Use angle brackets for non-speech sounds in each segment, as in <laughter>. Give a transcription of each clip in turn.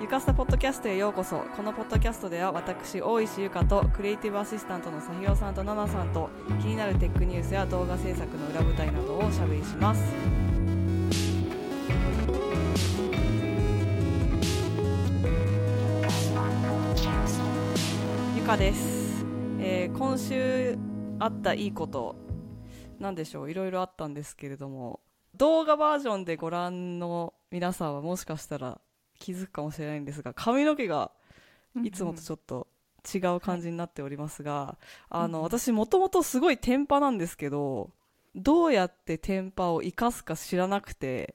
ゆかすたポッドキャストへようこそ。このポッドキャストでは私大石ゆかとクリエイティブアシスタントのさひろさんとななさんと気になるテックニュースや動画制作の裏舞台などをおしゃべりします。ゆかです、えー今週あったいいことなんでしょう？いろいろあったんですけれども。動画バージョンでご覧の皆さんはもしかしたら気づくかもしれないんですが髪の毛がいつもとちょっと違う感じになっておりますが、あの、私もともとすごいテンパなんですけどどうやってテンパを生かすか知らなくて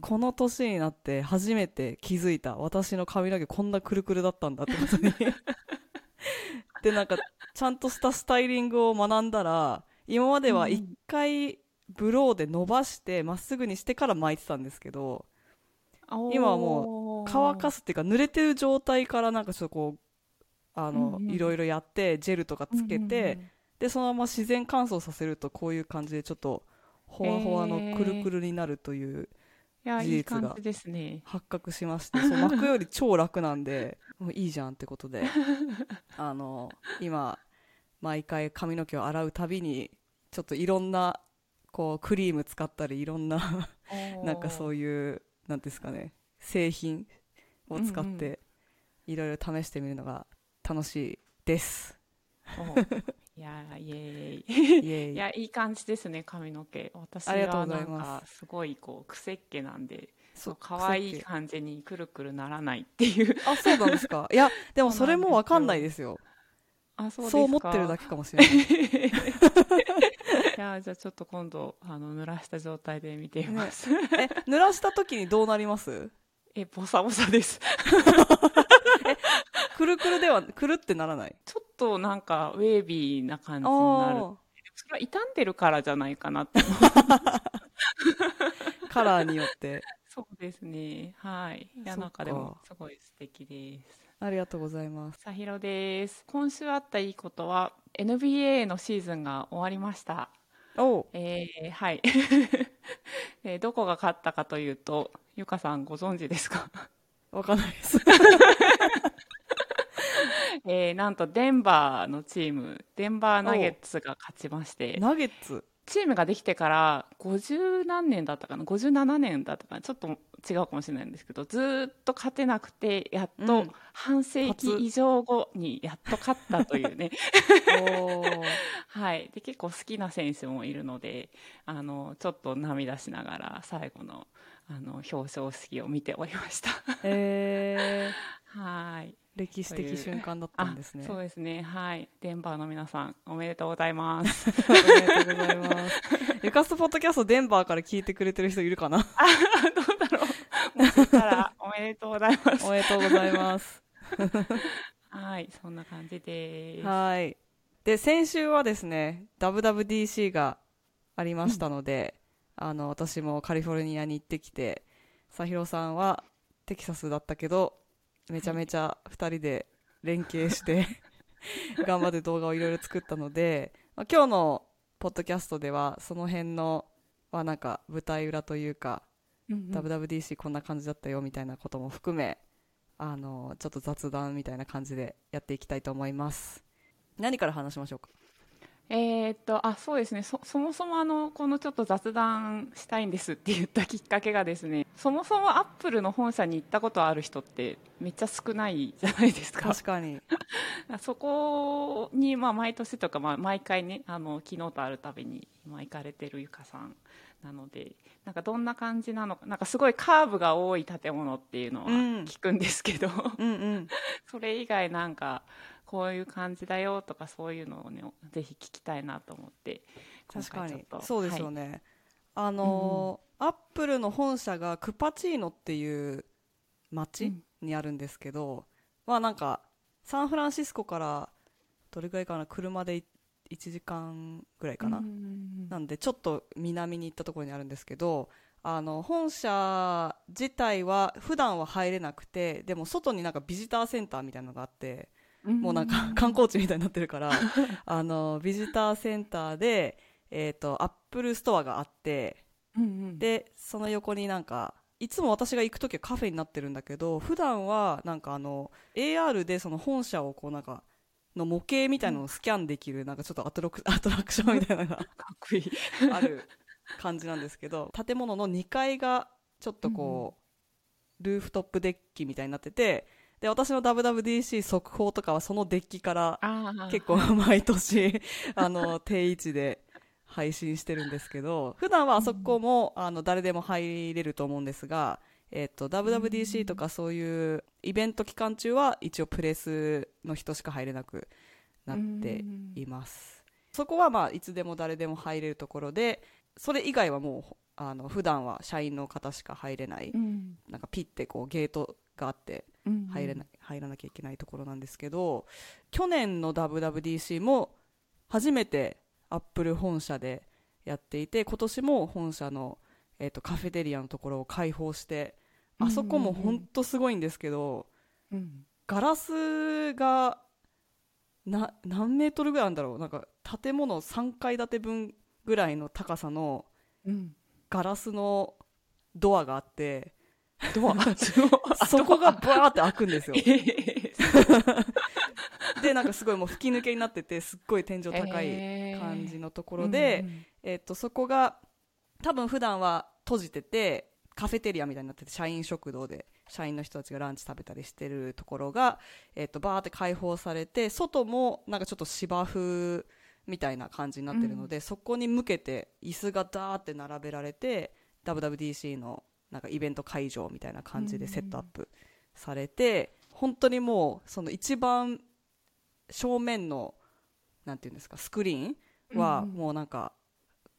この年になって初めて気づいた私の髪の毛こんなくるくるだったんだってことに。<laughs> でなんかちゃんとしたスタイリングを学んだら今までは一回ブローで伸ばしてまっすぐにしてから巻いてたんですけどうん、今はも乾かすすっていうか濡れてる状態からなんかちょっとこうあの、うんうん。いろいろやってジェルとかつけて、でそのまま自然乾燥させるとこういう感じでちょっとほわほわのくるくるになるという事実が発覚しましてそう <laughs> 巻くより超楽なんでもういいじゃんってことで。<laughs> あの今毎回髪の毛を洗うたびにちょっといろんなこうクリーム使ったりいろんななんかそういいうなんですかね。製品を使っていろいろ試してみるのが楽しいです。いやイエーイ。イエーイ。いやいい感じですね髪の毛。私はないんかすごいこう癖っ気なんでそう可愛い感じにくるくるならないっていう。あそうなんですか。いやでもそれもわかんないですよ。あそう思ってるだけかもしれないい <laughs> やじゃあちょっと今度あの濡らした状態で見てみます、え濡らした時にどうなります？<laughs> えボサボサです。<laughs> くるくるではくるってならない？ちょっとなんかウェービーな感じあになる。ー。それは傷んでるからじゃないかなって。<laughs> カラーによって。そうですね。はい。いやなんかでもすごい素敵です。ありがとうございます。さひろです。今週あったいいことは NBA のシーズンが終わりましたおう。えーはい、<laughs> えーどこが勝ったかというとゆかさんご存知ですか？わかんないです。<laughs> えーなんとデンバーのチームデンバーナゲッツが勝ちまして。ナゲッツ？チームができてから50何年だったかな？57年だったかな？ちょっと違うかもしれないんですけどずーっと勝てなくてやっとうん。半世紀以上後にやっと勝ったというね、<laughs> はい、で結構好きな選手もいるのであのちょっと涙しながら最後のあの表彰式を見ておりました。え <laughs> はい。ー、歴史的瞬間だったんですね。あそうですね。はい。デンバーの皆さんおめでとうございます。おめでとうございます。ゆかすポッドキャストデンバーから聞いてくれてる人いるかな？どうだろう。もしからおめでとうございます。おめでとうございます。はいそんな感じです。はい。で、先週はですね、WWDC がありましたので、あの、私もカリフォルニアに行ってきて、さひろさんはテキサスだったけど、めちゃめちゃ二人で連携して、頑張って動画をいろいろ作ったので、まあ、今日のポッドキャストでは、その辺の、はなんか舞台裏というか、うんうん。WWDC こんな感じだったよみたいなことも含めあのちょっと雑談みたいな感じでやっていきたいと思います。何から話しましょうか？えーっとあそうですね。そそもそもあのこのちょっと雑談したいんですって言ったきっかけがですねそもそもアップルの本社に行ったことある人ってめっちゃ少ないじゃないですか。確かに。<laughs> そこに、まあ、毎年とか、まあ、毎回ねあの昨日とあるたびに今行かれてるゆかさんなのでなんかどんな感じなのかなんかすごいカーブが多い建物っていうのはうん。聞くんですけど、うんうん。<laughs> それ以外なんかこういう感じだよとかそういうのをねぜひ聞きたいなと思って今確かに。そうですよはい。ね、あのアップルの本社がクパチーノっていう町うん。にあるんですけど、まあなんかサンフランシスコからどれぐらいかな車で1時間ぐらいかな、うんうんうん。なんでちょっと南に行ったところにあるんですけどあの本社自体は普段は入れなくてでも外になんかビジターセンターみたいなのがあってもうなんか <laughs> 観光地みたいになってるから <laughs> あのビジターセンターで、えー、とアップルストアがあってうんうん。でその横になんかいつも私が行く時はカフェになってるんだけど普段はなんかあの AR でその本社をこうなんかの模型みたいなのをスキャンできるなんかちょっとアトロク <laughs> アトラクションみたいなのがかっこいい。ある感じなんですけど建物の2階がちょっとこう、ルーフトップデッキみたいになっててで私の WWDC 速報とかはそのデッキからあ結構 <laughs> 毎年あの定位置で配信してるんですけど普段はあそこも、あの誰でも入れると思うんですが、えっと WWDC とかそういうイベント期間中は一応プレスの人しか入れなくなっています。そこはまあいつでも誰でも入れるところでそれ以外はもうあの普段は社員の方しか入れない、うん。なんかピッてこうゲートがあってうん入れない、入らなきゃいけないところなんですけど去年の WWDC も初めてアップル本社でやっていて今年も本社の、えー、とカフェテリアのところを開放してあそこも本当すごいんですけど、うんガラスがな何メートルぐらいあるんだろう。なんか建物3階建て分ぐらいの高さのうん。ガラスのドアがあってドア <laughs> そこがバーって開くんですよ。えーでなんかすごいもう吹き抜けになっててすっごい天井高い感じのところで、えっとそこが多分普段は閉じててカフェテリアみたいになってて社員食堂で社員の人たちがランチ食べたりしてるところが、えっとバーって開放されて外もなんかちょっと芝生みたいな感じになってるので、そこに向けて椅子がダーって並べられて WWDC のなんかイベント会場みたいな感じでセットアップされて、本当にもうその一番正面のなんていうんですかスクリーンはうんもうなんか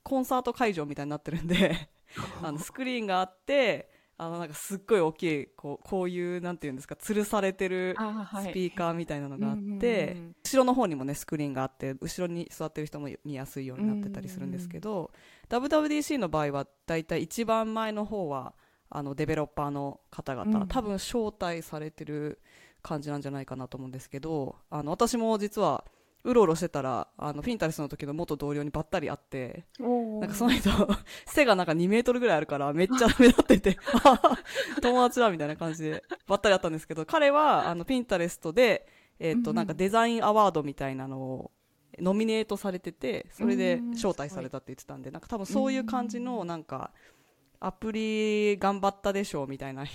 コンサート会場みたいになってるんで <laughs> あのスクリーンがあってあのなんかすっごい大きいこうこういうなんていうんですか吊るされてるスピーカーみたいなのがあって、後ろの方にもねスクリーンがあって後ろに座ってる人も見やすいようになってたりするんですけど、WWDC の場合はだいたい一番前の方はあのデベロッパーの方々、うん。多分招待されてる感じなんじゃないかなと思うんですけどあの私も実はうろうろしてたらあのピンタレスの時の元同僚にばったり会ってなんかその人 <laughs> 背がなんか2メートルぐらいあるからめっちゃ目立っててあ <laughs> 友達だみたいな感じでばったり会ったんですけど彼はあのピンタレストで、えっとうんうん。なんかデザインアワードみたいなのをノミネートされててそれでうん。招待されたって言ってたんでなんか多分そういう感じのなんかアプリ頑張ったでしょうみたいな。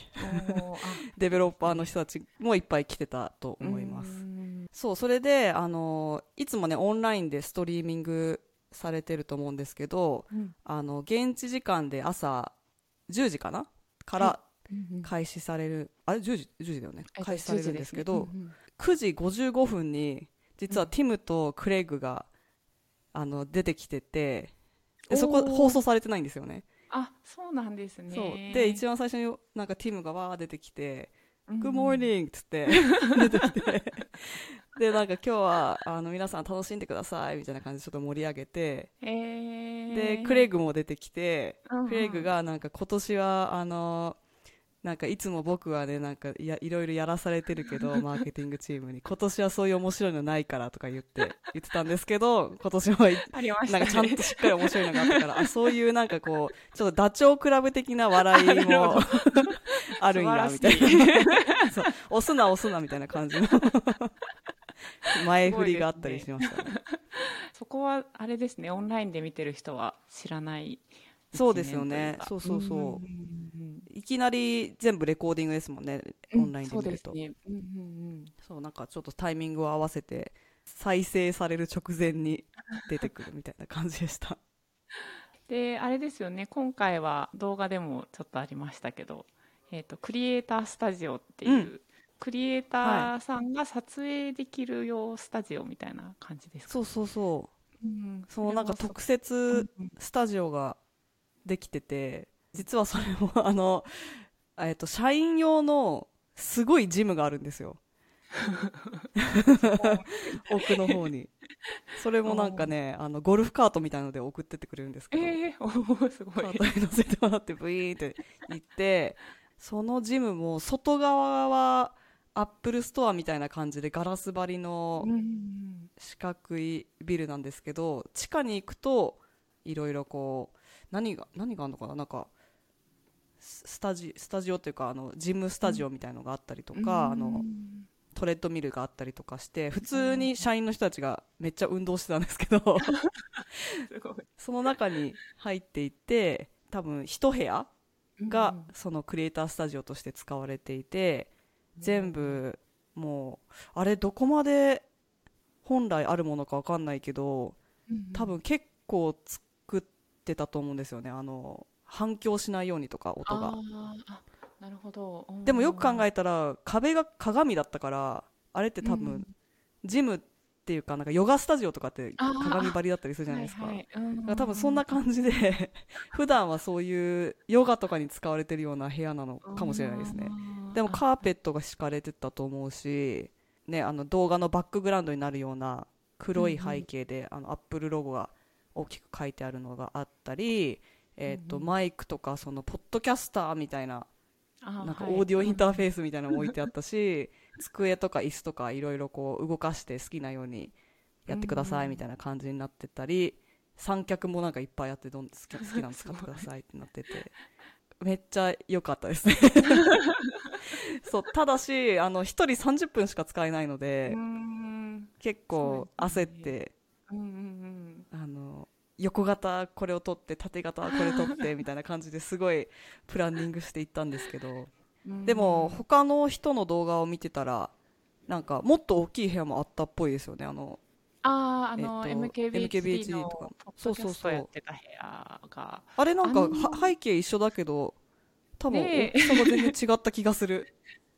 デベロッパーの人たちもいっぱい来てたと思います。うん。そうそれであのいつもねオンラインでストリーミングされてると思うんですけどうん。あの現地時間で朝10時かな？からうん。開始される、あれ？10時 ,10 時だよね。えっと開始されるんですけど10時ね。9時55分に実はティムとクレイグがあの出てきててでそこ放送されてないんですよねあそうなんですね。そう。で一番最初になんかティムがわー出てきて「うん Good morning」っつって <laughs> 出てきて。でなんか今日はあの皆さん楽しんでくださいみたいな感じでちょっと盛り上げてえー。でクレイグも出てきてうんうん。クレイグがなんか今年はあのなんかいつも僕はねなんかいやいろいろやらされてるけど <laughs> マーケティングチームに。今年はそういう面白いのないからとか言って言ってたんですけど今年はなんかちゃんとしっかり面白いのがあったからあ <laughs> そういうなんかこうちょっとダチョウ倶楽部的な笑いも <laughs> あるんやみたいな。そう押すな押すなみたいな感じの。前振りがあったりしましたね。そこはあれですね。オンラインで見てる人は知らないそうですよね。そうそうそう。んんんいきなり全部レコーディングですもんねうんオンラインで見ると、そうですね。うんうんうん。そうなんかちょっとタイミングを合わせて再生される直前に出てくるみたいな感じでした。<laughs> であれですよね。今回は動画でもちょっとありましたけど、えー、とクリエイタースタジオっていう、うん。クリエイターさんが撮影できる用スタジオみたいな感じですか、そうそうそう。うんそのなんか特設スタジオができてて実はそれも <laughs> あの、えっと社員用のすごいジムがあるんですよ。<laughs> 奥の方に。それもなんかねあのゴルフカートみたいので送ってってくれるんですけど、えー、すごい。カートに乗せてもらってブイーンって行ってそのジムも外側はアップルストアみたいな感じでガラス張りのうん。四角いビルなんですけど地下に行くといろいろこう何が何があるのかな？なんかスタジスタジオというかあのジムスタジオみたいのがあったりとか、あのトレッドミルがあったりとかして普通に社員の人たちがめっちゃ運動してたんですけど <laughs> その中に入っていって多分一部屋がそのクリエイタースタジオとして使われていて全部もうあれどこまで本来あるものか分かんないけど多分結構作ってたと思うんですよね。あの反響しないようにとか音が。なるほど。でもよく考えたら壁が鏡だったからあれって多分、ジムっていうかなんかヨガスタジオとかって鏡張りだったりするじゃないですか,、はいはい。多分そんな感じで <laughs> 普段はそういうヨガとかに使われてるような部屋なのかもしれないですね。でもカーペットが敷かれてたと思うし、ね、あの動画のバックグラウンドになるような黒い背景で、あのアップルロゴが大きく書いてあるのがあったり、えーとマイクとかそのポッドキャスターみたいななんかオーディオインターフェースみたいなのも置いてあったし、机とか椅子とかいろいろこう動かして好きなようにやってくださいみたいな感じになってたり、三脚もなんかいっぱいあってどん好き好きなの使ってくださいってなっててめっちゃ良かったですね。<laughs> そうただしあの1人30分しか使えないので結構焦って、あの横型これを取って縦型これ取ってみたいな感じですごいプランニングしていったんですけど。でも他の人の動画を見てたらなんかもっと大きい部屋もあったっぽいですよね。あのあああの、えっと MKBHD の MKBHD とか。ポッドキャストやってた部屋が。あれなんかあのは背景一緒だけど多分大きさが全然違った気がする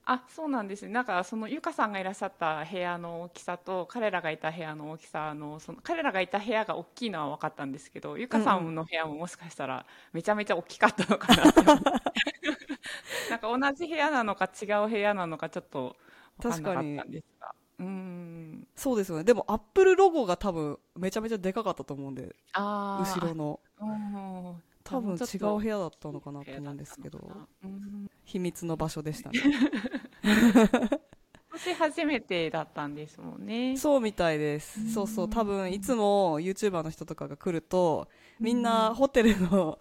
あそうなんですね。なんかそのゆかさんがいらっしゃった部屋の大きさと彼らがいた部屋の大きさのその彼らがいた部屋が大きいのは分かったんですけどゆかさんの部屋ももしかしたらめちゃめちゃ大きかったのかなっ <laughs> なんか同じ部屋なのか違う部屋なのかちょっと分かんなかったんですが。うん。そうですよね。でもアップルロゴが多分めちゃめちゃでかかったと思うんで後ろの。うん多分違う部屋だったのかなと思うんですけどうん秘密の場所でしたね。<laughs> 今年初めてだったんですもんね。そうみたいです。そうそう多分いつも YouTuber の人とかが来るとみんなホテルの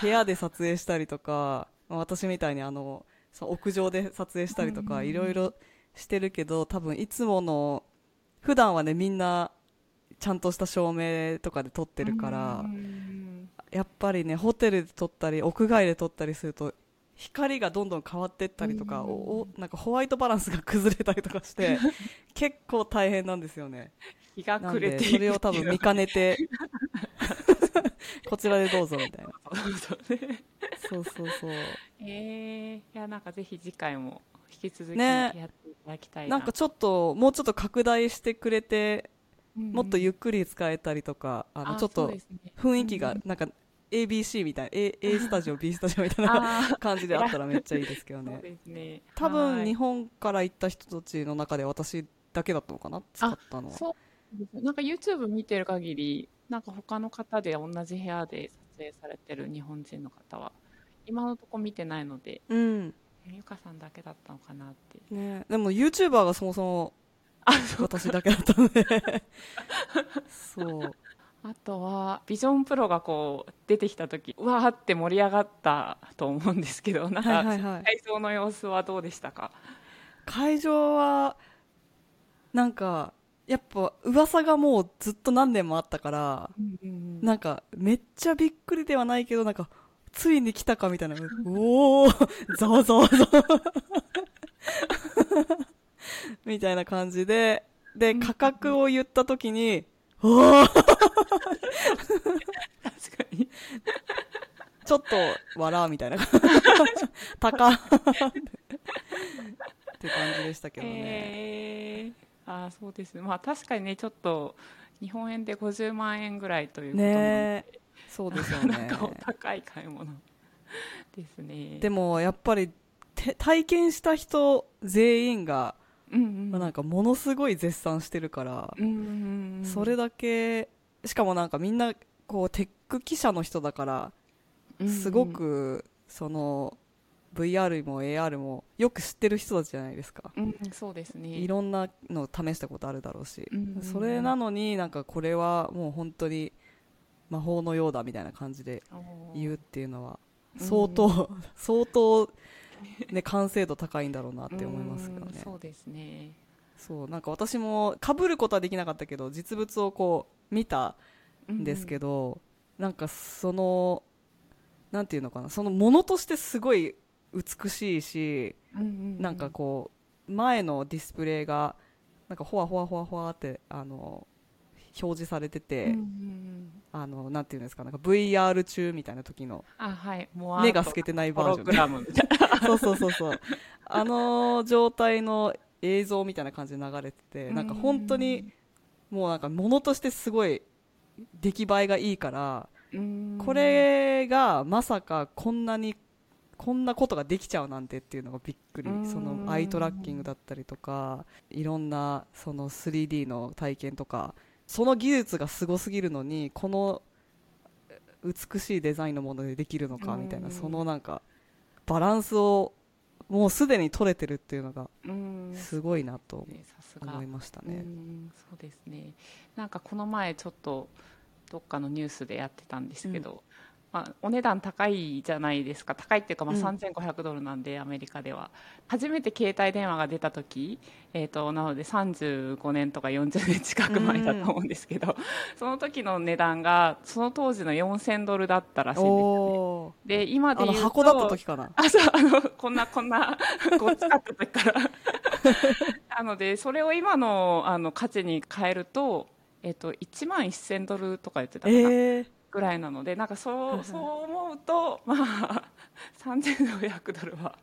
部屋で撮影したりとかまあ私みたいにあの屋上で撮影したりとかいろいろしてるけど多分いつもの普段はねみんなちゃんとした照明とかで撮ってるからうんやっぱりねホテルで撮ったり屋外で撮ったりすると光がどんどん変わってったりとか、うんおおなんかホワイトバランスが崩れたりとかして <laughs> 結構大変なんですよね。日が暮れてそれを多分見かねて <laughs> こちらでどうぞみたいな。そうねそう。そうそうえー、いやなんかぜひ次回も引き続きね。やっていただきたいな。なんかちょっともうちょっと拡大してくれてもっとゆっっくり使えたりとか、あのちょっとね、雰囲気うんがなんか ABC みたいな A, A <laughs> スタジオ B スタジオみたいなあ感じであったらめっちゃいいですけどね。ね。多分はい。日本から行った人たちの中で私だけだったのかな使ったのは。なんか YouTube 見てる限りなんか他の方で同じ部屋で撮影されてる日本人の方は今のとこ見てないのでうん。ゆかさんだけだったのかなって。ね、でも YouTuber がそもそも私だけだったので。そうあとはビジョンプロがこう出てきた時うわーって盛り上がったと思うんですけど <laughs> なんか、会場の様子はどうでしたか？会場はなんかやっぱ噂がもうずっと何年もあったからなんかめっちゃびっくりではないけどなんかついに来たかみたいな。<laughs> おおざわざわざわ。<laughs> みたいな感じで。で価格を言った時におお確かに。ちょっと笑うみたいな。<laughs> 高。っって感じでしたけどね、えー、あーそうですね。まあ確かにねちょっと日本円で50万円ぐらいということなので、ねえそうですよ <laughs> なんねかお高い買い物ですね。でもやっぱりて体験した人全員が、うんうん。まあなんかものすごい絶賛してるから、うんうんうん。それだけしかもなんかみんなこうテック記者の人だからすごくその VR も AR もよく知ってる人たちじゃないですか。うんうんそうですね。いろんなの試したことあるだろうし、うんうんそれなのになんかこれはもう本当に魔法のようだみたいな感じで言うっていうのは相当、<laughs> 相当、ね、完成度高いんだろうなって思いますけどねうん。そうですね。そう、なんか私も被ることはできなかったけど、実物をこう見たんですけど、なんかその、なんていうのかな、そのものとしてすごい美しいし、うんうんうん。なんかこう、前のディスプレイが、なんかほわほわほわほわって、あの、表示されてて、うんうんうん。あの、なんていうんですか、なんか VR 中みたいな時の、目が透けてないホバージョン。ログラムみたいな。<laughs> そうそうそうそう。あの状態の映像みたいな感じで流れてて、なんか本当に、もうなんか物としてすごい出来栄えがいいから、うん。これがまさかこんなに、こんなことができちゃうなんてっていうのがびっくり。う。ん。そのアイトラッキングだったりとか、いろんなその 3D の体験とか、その技術がすごすぎるのに、この美しいデザインのものでできるのかみたいな、うん。そのなんか、バランスをもうすでに取れてるっていうのがうん。すごいなと思いましたね。うんそうですね。なんかこの前ちょっとどっかのニュースでやってたんですけど、まあ、お値段高いじゃないですか。高いっていうか、まあ、うん。3500ドルなんで、アメリカでは。初めて携帯電話が出た時、えー、となので35年とか40年近く前だと思うんですけど、その時の値段がその当時の4000ドルだったらしいんですよね。で今であ言うとの箱だった時かな？あ、そう、あの、こんな、こんな、ごっつかった時から。<laughs> なので、それを今の、あの、価値に変えると、えっと、1万1000ドルとか言ってたかな、えー、ぐらいなので、なんかそ、はいうはい。そう思うと、<laughs> まあ、3500ドルは、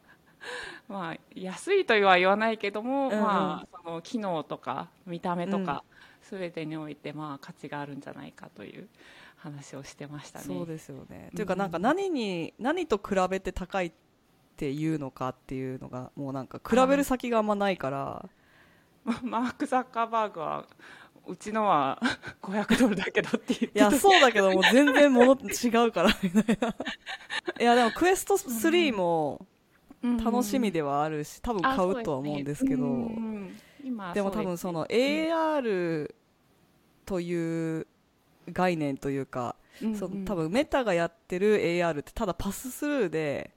まあ、安いとは言わないけども、うんうん。まあ、その、機能とか、見た目とか、すべてにおいて、まあ、価値があるんじゃないかという話をしてましたね。そうですよね。うん。というかなんか何に、何と比べて高いっていうのかっていうのが、もうなんか比べる先があんまないから、マーク・ザッカーバーグはうちのは <laughs> 500ドルだけどって言っていや、そうだけどもう全然もの違うから、みたいな。いや、でもクエスト3も楽しみではあるし、多分買うとは思うんですけど、今でも多分その AR という概念というか、その多分メタがやってる AR ってただパススルーで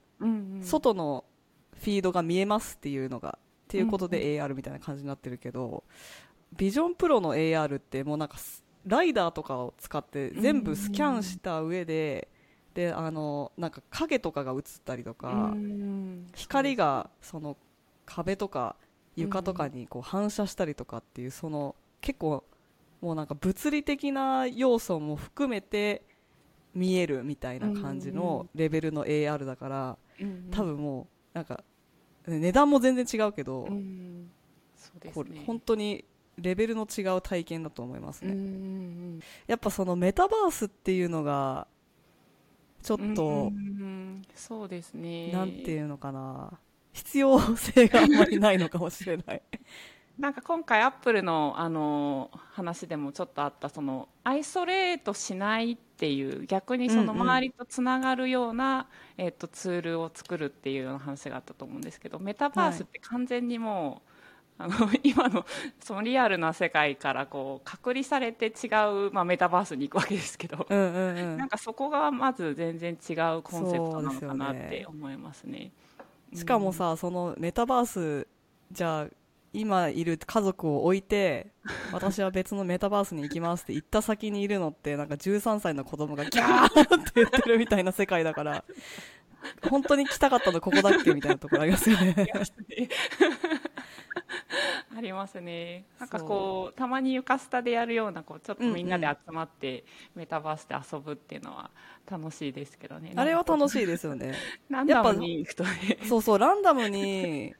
外のフィードが見えますっていうのがっていうことで AR みたいな感じになってるけど、ビジョンプロの AR ってもうなんかスライダーとかを使って全部スキャンした上で、であのなんか影とかが映ったりとか、光がその壁とか床とかにこう反射したりとかっていうその結構もうなんか物理的な要素も含めて見えるみたいな感じのレベルの AR だから多分もうなんか値段も全然違うけど、これ本当にレベルの違う体験だと思いますね、やっぱそのメタバースっていうのがちょっと、そうですね。なんていうのかな。必要性があんまりないのかもしれない。<laughs> なんか今回アップルのあの話でもちょっとあったそのアイソレートしないっていう逆にその周りとつながるような、えっとツールを作るっていうような話があったと思うんですけどメタバースって完全にもう、あの今のそのリアルな世界からこう隔離されて違う、まあ、メタバースに行くわけですけど、うんうんうん。なんかそこがまず全然違うコンセプトなのかなって思いますね。しかもさ、そのメタバースじゃあ今いる家族を置いて私は別のメタバースに行きますって言った先にいるのってなんか13歳の子供がギャーって言ってるみたいな世界だから <laughs> 本当に来たかったのここだっけみたいなところありますよね <laughs> <laughs> ありますね。なんかこうたまに床スタでやるようなこうちょっとみんなで集まってメタバースで遊ぶっていうのは楽しいですけどね。あれは楽しい。いですよね <laughs> ランダムに行くとね。そうそうランダムに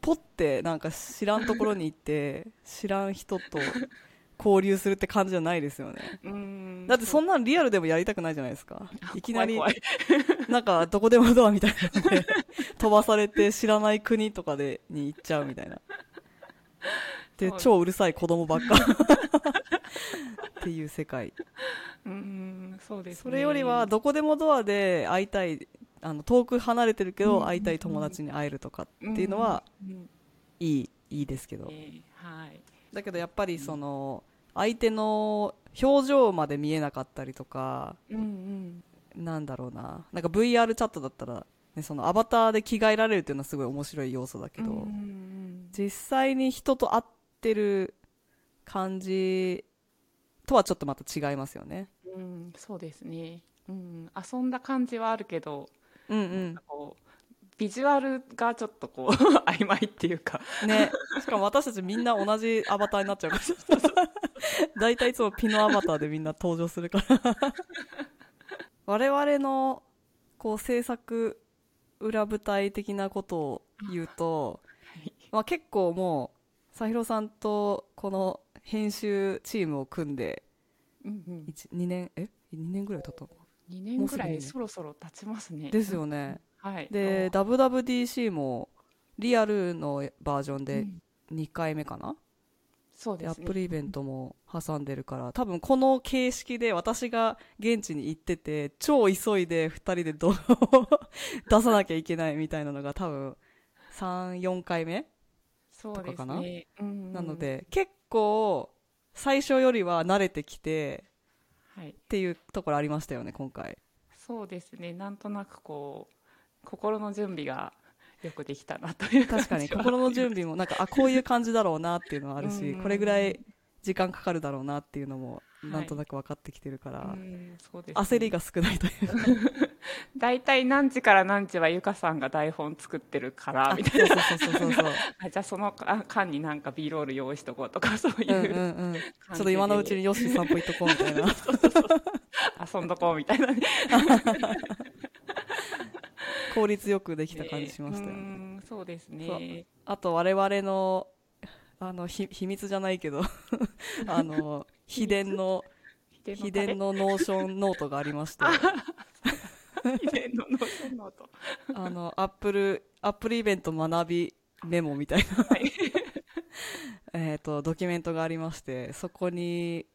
ポッてなんか知らんところに行って知らん人と交流するって感じじゃないですよね。うん。だってそんなんリアルでもやりたくないじゃないですか。いきなり怖い <laughs> なんかどこでもドアみたいなので <laughs> 飛ばされて知らない国とかでに行っちゃうみたいな。で超うるさい子供ばっか。<laughs> っていう世界。うんそうですね。それよりはどこでもドアで会いたいあの遠く離れてるけど会いたい友達に会えるとかっていうのはいいいいですけど。えーはい。だけどやっぱりその相手の表情まで見えなかったりとかうんうん。なんだろうな。なんか VR チャットだったら、ね、そのアバターで着替えられるっていうのはすごい面白い要素だけど、うんうん実際に人と会ってる感じとはちょっとまた違いますよね。うんうんそうですね、うん、遊んだ感じはあるけどうんうん。こうビジュアルがちょっとこう <laughs> 曖昧っていうか。ね。しかも私たちみんな同じアバターになっちゃうから <laughs> 大体いつもピノアバターでみんな登場するから。<laughs> 我々のこう制作裏舞台的なことを言うと、はい。まあ、結構もう佐弘さんとこの編集チームを組んでうんうん。2年え？2年ぐらい経ったのか2年ぐらいそろそろ経ちますね。ですよね。<laughs> はい。で WWDC もリアルのバージョンでうん。2回目かな、そうですね。ップルイベントも挟んでるから多分この形式で私が現地に行ってて超急いで2人で動画を出さなきゃいけないみたいなのが多分34回目とかかな？ねうん。なので結構最初よりは慣れてきてはい。っていうところありましたよね今回。そうですね。なんとなくこう心の準備がよくできたなという確かに心の準備もなんかあこういう感じだろうなっていうのはあるしうん。これぐらい時間かかるだろうなっていうのもはいなんとなく分かってきてるから、うんそうですね。焦りが少ないという。か <laughs> 大体何時から何時はゆかさんが台本作ってるからあみたいな。そうそうそうそうそう。<laughs> あじゃあそのあ間になんか B ロール用意しとこうとかそういう、うんうんうん、ちょっと今のうちによし散歩行っとこうみたいな。<laughs> 遊んどこうみたいなね <laughs> 効率よくできた感じしましたようね、んそうですね。あと我々のあのひ秘密じゃないけど <laughs> あの秘伝の秘伝の Notion ノートがありまして。<laughs> 秘伝の Notion ノート。あの Apple Apple イベント学びメモみたいな。はい。えっとドキュメントがありましてそこに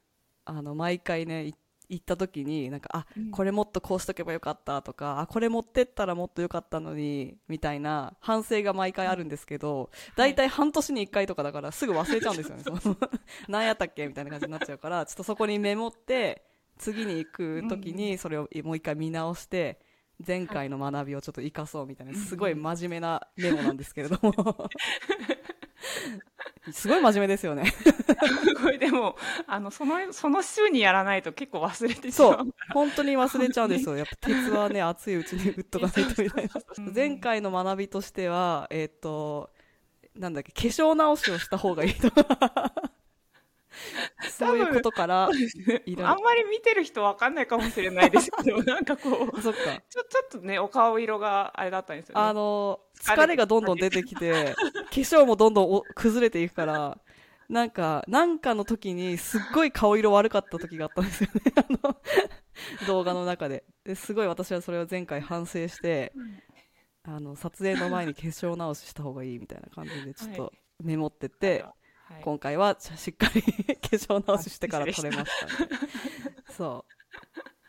あの毎回ねい行った時になんかあうん。これもっとこうしとけばよかったとかあこれ持ってったらもっとよかったのにみたいな反省が毎回あるんですけど大体半年に1回とかだからすぐ忘れちゃうんですよね。その <laughs> 何やったっけみたいな感じになっちゃうからちょっとそこにメモって次に行く時にそれをもう一回見直して前回の学びをちょっと生かそうみたいなすごい真面目なメモなんですけれども <laughs> すごい真面目ですよね。これでもあのそのその週にやらないと結構忘れてしそう。まう。本当に忘れちゃうんですよ。やっぱ鉄はね熱いうちに打っとかないとみたいな。うん。前回の学びとしてはえっ、となんだっけ化粧直しをした方がいいとか <laughs> そういうことから <laughs> あんまり見てる人わかんないかもしれないです。<laughs> けどなんかこうそっか。ちょちょっとねお顔色があれだったんですよね。あの疲れ疲れがどんどん出てきて化粧もどんどんお崩れていくからなんかなんかの時にすっごい顔色悪かった時があったんですよね。あの動画の中で。ですごい私はそれを前回反省してあの撮影の前に化粧直しした方がいいみたいな感じでちょっとメモってて、はい今回はしっかり <laughs> 化粧直ししてから撮れましたね、そう。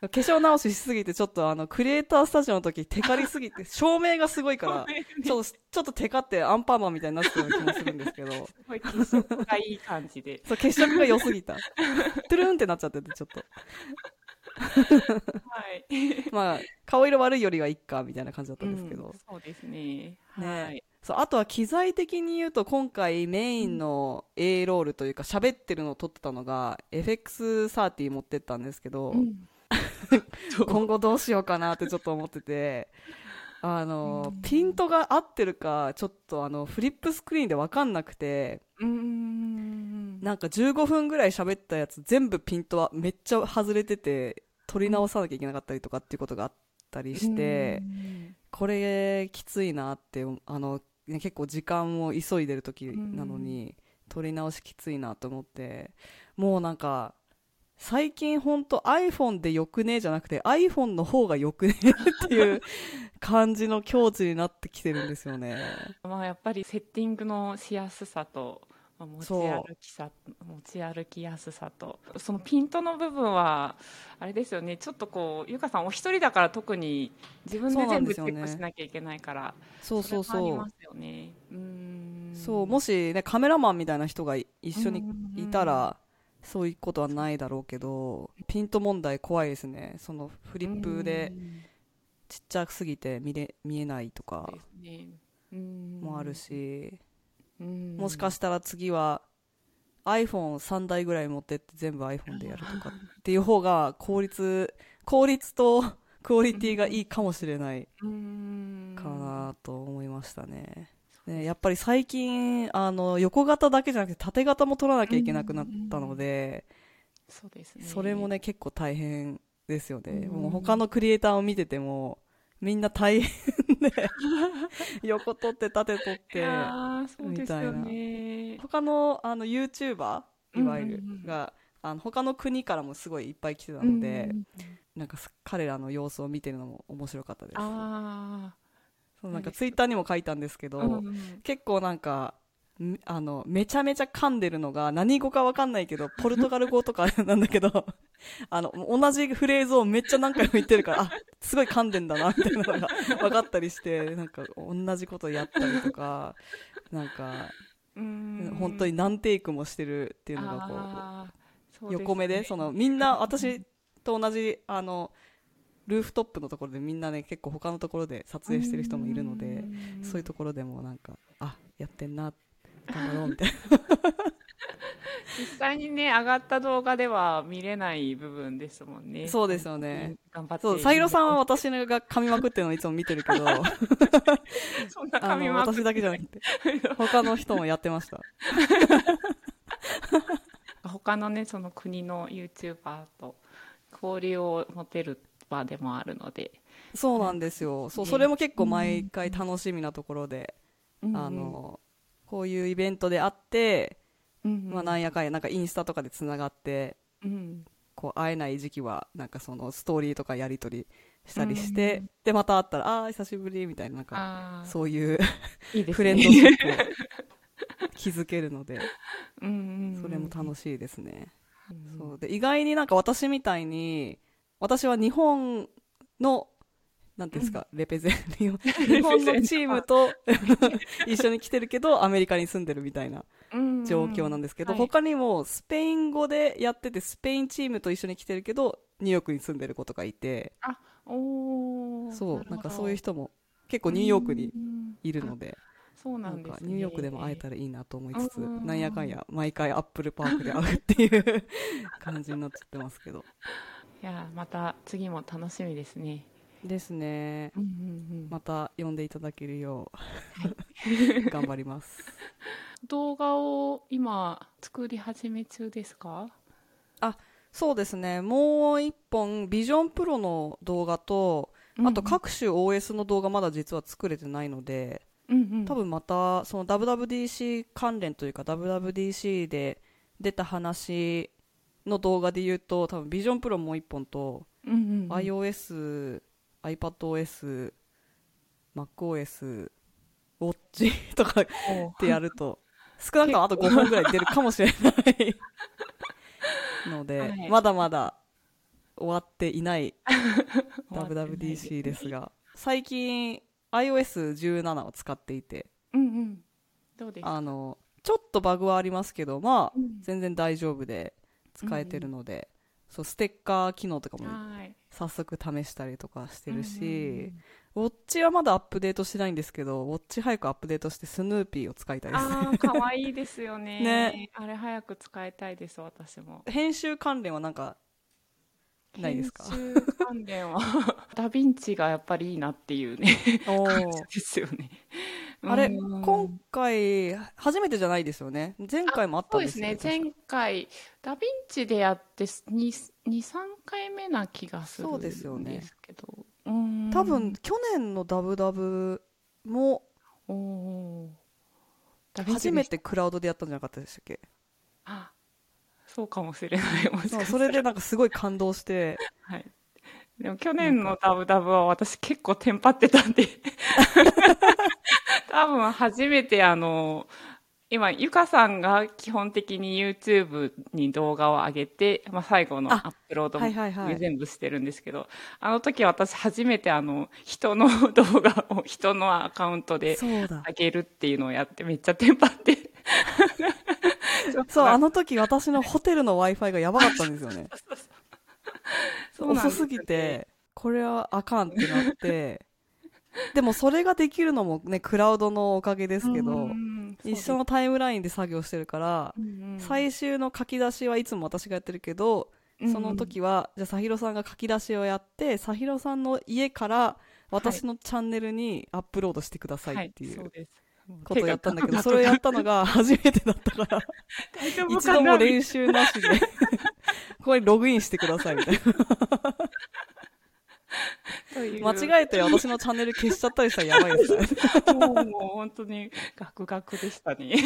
化粧直ししすぎてちょっとあのクリエイタースタジオの時テカりすぎて <laughs> 照明がすごいからちょっとちょっとテカってアンパンマンみたいになってたような気もするんですけど。すごい血色がいい感じで。そう血色が良すぎた。トゥルンってなっちゃっててちょっと。はい。<laughs> まあ顔色悪いよりはいっかみたいな感じだったんですけど、うんそうですね。ね。はいそうあとは機材的に言うと今回メインの A ロールというか喋ってるのを撮ってたのが FX30 持ってったんですけど、<laughs> う？ん今後どうしようかなってちょっと思っててあの、うん。ピントが合ってるかちょっとあのフリップスクリーンで分かんなくてうーん。なんか15分ぐらい喋ったやつ全部ピントはめっちゃ外れてて撮り直さなきゃいけなかったりとかっていうことがあったりして、これきついなってあの、ね、結構時間を急いでる時なのに、撮り直しきついなと思ってもうなんか最近本当 iPhone でよくねじゃなくて iPhone の方がよくねっていう <laughs> 感じの境地になってきてるんですよね。まあやっぱりセッティングのしやすさとまあ持ち歩きさ持ち歩きやすさとそのピントの部分はあれですよね。ちょっとこうゆかさんお一人だから特に自分で全部チェックしなきゃいけないからそうそうそう。れもありますよね。うーん。そうもしねカメラマンみたいな人がい一緒にいたらそういうことはないだろうけどピント問題怖いですね。そのフリップでちっちゃすぎて見れ見えないとかもあるし、もしかしたら次は iPhone3 台ぐらい持ってって全部 iPhone でやるとかっていう方が効率効率と <laughs> クオリティがいいかもしれないかなと思いましたね。ねやっぱり最近あの横型だけじゃなくて縦型も取らなきゃいけなくなったので、そうですね、それもね結構大変ですよね。もう他のクリエイターを見ててもみんな大変で <laughs> 横取って縦取ってみたいな、ね、他のあの YouTuber いわゆるが、あの他の国からもすごいいっぱい来てたので、なんか彼らの様子を見てるのも面白かったです。あそうなんかツイッターにも書いたんですけど、結構なんかあのめちゃめちゃ噛んでるのが何語か分かんないけど <laughs> ポルトガル語とかなんだけど <laughs> あの同じフレーズをめっちゃ何回も言ってるからあすごい噛んでんだなみたいなのが分かったりしてなんか同じことやったりとかなんか本当に何テイクもしてるっていうのがこう横目でそのみんな私と同じあのルーフトップのところでみんなね結構他のところで撮影してる人もいるのでそういうところでもなんかあやってんな頑張ろうみたいな実際にね上がった動画では見れない部分ですもんね。そうですよね。頑張ってそうサイロさんは私が噛みまくってるのをいつも見てるけど。<laughs> そんな噛みまく私だけじゃなくて。他の人もやってました。<laughs> 他のねその国の YouTuber と交流を持てる場でもあるので。そうなんですよ、そうそれも結構毎回楽しみなところで、うん、あのこういうイベントであって、うんまあ、なんやかんやなんかインスタとかでつながって、うん、こう会えない時期はなんかそのストーリーとかやり取りしたりして、うん、でまた会ったらああ久しぶりみたいななんかそういういい、ね、フレンドシップを築けるのでそれも楽しいですね。そう。で意外になんか私みたいに私は日本のなんですか、レペゼン、<laughs> 日本のチームと一緒に来てるけど、アメリカに住んでるみたいな状況なんですけど、他にもスペイン語でやってて、スペインチームと一緒に来てるけど、ニューヨークに住んでる子とかいて、あ、おそう、なんかそういう人も結構ニューヨークにいるので、そうなんです、ね、ニューヨークでも会えたらいいなと思いつつ、なんやかんや毎回アップルパークで会うっていう <laughs> 感じになっちゃってますけど。いやまた次も楽しみですね。ですね、うんうんうん、また呼んでいただけるよう、はい、頑張ります。<laughs> 動画を今作り始め中ですか？あそうですね。もう一本ビジョンプロの動画とあと各種 OS の動画まだ実は作れてないので、うんうん、多分またその WWDC 関連というか WWDC で出た話の動画で言うと多分ビジョンプロもう一本と、うんうんうん、iOS iPadOS、MacOS、ウォッチ <laughs> とかってやると、少なくともあと5本ぐらい出るかもしれない。<laughs> ので、はい、まだまだ終わっていない <laughs> WWDC ですが、最近 iOS17 を使っていて、うんうん、どうですあの、ちょっとバグはありますけど、まあ、うん、全然大丈夫で使えてるので、うんうん、そう、ステッカー機能とかも早速試したりとかしてるし、ウォッチはまだアップデートしてないんですけど、ウォッチ早くアップデートしてスヌーピーを使いたいです。ああ、かわいいですよね。ね。あれ早く使いたいです、私も。編集関連はなんか、ないですか？編集関連は <laughs> ダヴィンチがやっぱりいいなっていうね、感じですよね。あれ、今回、初めてじゃないですよね？前回もあったんですね。そうですね。前回、ダヴィンチでやって2、2、3回目な気がするんですけど。そうですよね。多分、去年のダブダブも、初めてクラウドでやったんじゃなかったでしたっけ？あ、そうかもしれない。もしそれでなんかすごい感動して、<laughs> はい。でも去年のダブダブは私結構テンパってたんで <laughs> 多分初めてあの、今、ゆかさんが基本的に YouTube に動画を上げて、まあ、最後のアップロードも全部してるんですけど、ああの時私初めてあの、人の動画を <laughs> 人のアカウントで上げるっていうのをやってめっちゃテンパって。ち <laughs> そう、あの時私のホテルの Wi-Fi がやばかったんですよね。<laughs> そう遅すぎて、これはあかんってなって、でもそれができるのもね、クラウドのおかげですけど、うんうん一緒のタイムラインで作業してるから、そうんうん。最終の書き出しはいつも私がやってるけど、その時は、じゃあ、さひろさんが書き出しをやって、さひろさんの家から私のチャンネルにアップロードしてくださいっていうことをやったんだけど、それをやったのが <laughs> 初めてだったから、一度も練習なしで、ここにログインしてくださいみたいな。間違えて私のチャンネル消しちゃったりしたらやばいですね。もうもう本当にガクガクでしたね。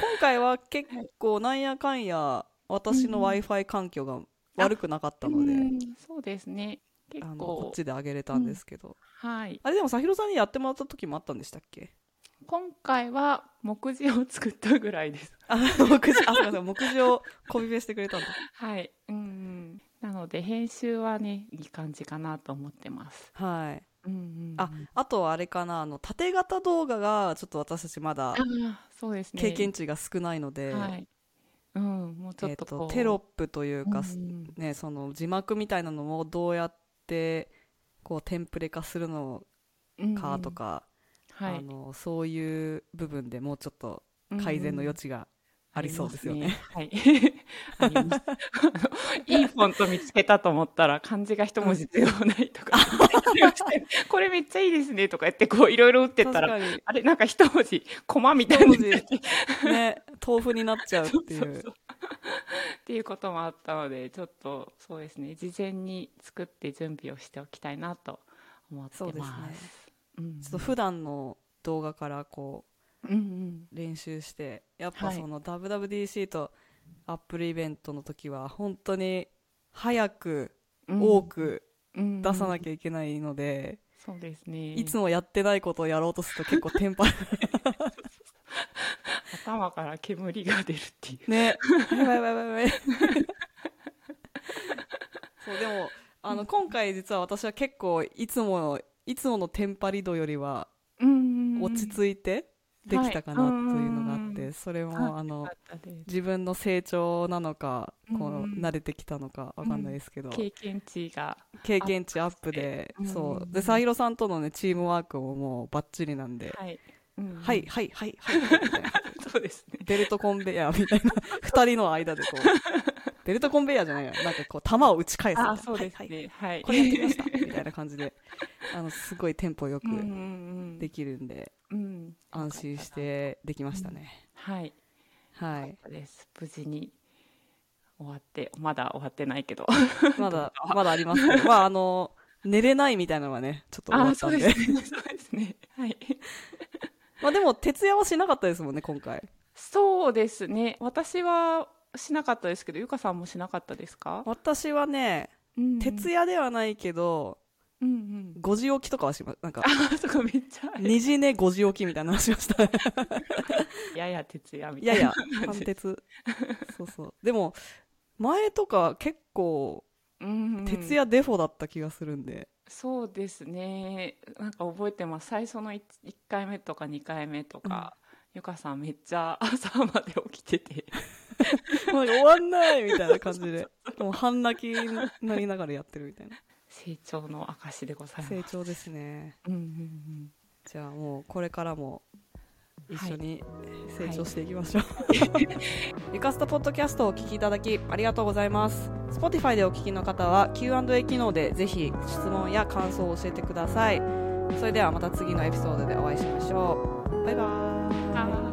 今回は結構なんやかんや私の Wi-Fi 環境が悪くなかったので、うんそうですね。結あのこ構っちで上げれたんですけど、はい。あれでもさひろさんにやってもらった時もあったんでしたっけ？今回は目次を作ったぐらいです。あ、目次、あ、そうかそうか、目次をコピペしてくれたんだ。はい。うんので編集はねいい感じかなと思ってます。はい。うんうんうんあ、あとはあれかな、あの、縦型動画がちょっと私たちまだそうですね。経験値が少ないので、はい。うん、もうちょえっっとこう、と、テロップというか、うんね、その字幕みたいなのをどうやって、こう、テンプレ化するのうんかとか、はい。あの、そういう部分でもうちょっと改善の余地がありそうですよね。はい。<laughs> いいフォント見つけたと思ったら漢字が一文字強ないとか、<laughs> これめっちゃいいですねとか言ってこういろいろ打ってったら、あれなんか一文字コマみたいなね、豆腐になっちゃうっていそう。っていうこともあったのでちょっとそうですね事前に作って準備をしておきたいなと思ってます。そうですねうんちょっと普段の動画からこう練習してやっぱはい。その WWDC とアップルイベントの時は本当に早くうん。多くうん出さなきゃいけないので、そうですね。いつもやってないことをやろうとすると結構テンパる。<laughs> 頭から煙が出るっていう。ね。やばいやばいやばいそうでもあの今回実は私は結構いつものいつものテンパり度よりは落ち着いてできたかなとい。うのがあって、はいそれもあの自分の成長なのかこううん慣れてきたのかわかんないですけど、経験値が経験値アップでう。んそうでサイロさんとのねチームワークももうバッチリなんで、はい、うんはいはいはいはいみたいな。<laughs> そうですね。ベルトコンベヤーみたいな。二人の間でこう <laughs> ベルトコンベヤーじゃないやなんかこう球を打ち返すみたいな。あそうですはいはい。ねはい、これやってきました。みたいな感じで。あのすごいテンポよくうんうんうんできるんでうん。安心してできましたね、はい。はい。そうです。無事に終わってまだ終わってないけど。まだまだありますけど。まああの寝れないみたいなのはねちょっと終ったんで。そうですね。そうですね。はい。<laughs> まあでも徹夜はしなかったですもんね今回。そうですね。私はしなかったですけどゆかさんもしなかったですか、私はねうん徹夜ではないけどうんうん。5時起きとかはします。なんかあそこめっちゃ。2時寝5時起きみたいなのはしました。ね <laughs> やや徹夜みたいないやいや半徹。そうそう。でも前とか結構うんうん。徹夜デフォだった気がするんで、そうですね。なんか覚えてます。最初の 1, 回目とか2回目とか、ゆかさんめっちゃ朝まで起きてて <laughs> もう終わんないみたいな感じで。もう半泣きになりながらやってるみたいな。成長の証でございます。成長ですね。うんうんうん。じゃあもうこれからも一緒に成長はいしていきましょう、ゆかすとポッドキャストをお聞きいただきありがとうございます。Spotify でお聞きの方は Q&A 機能でぜひ質問や感想を教えてください。それではまた次のエピソードでお会いしましょう。バイバイ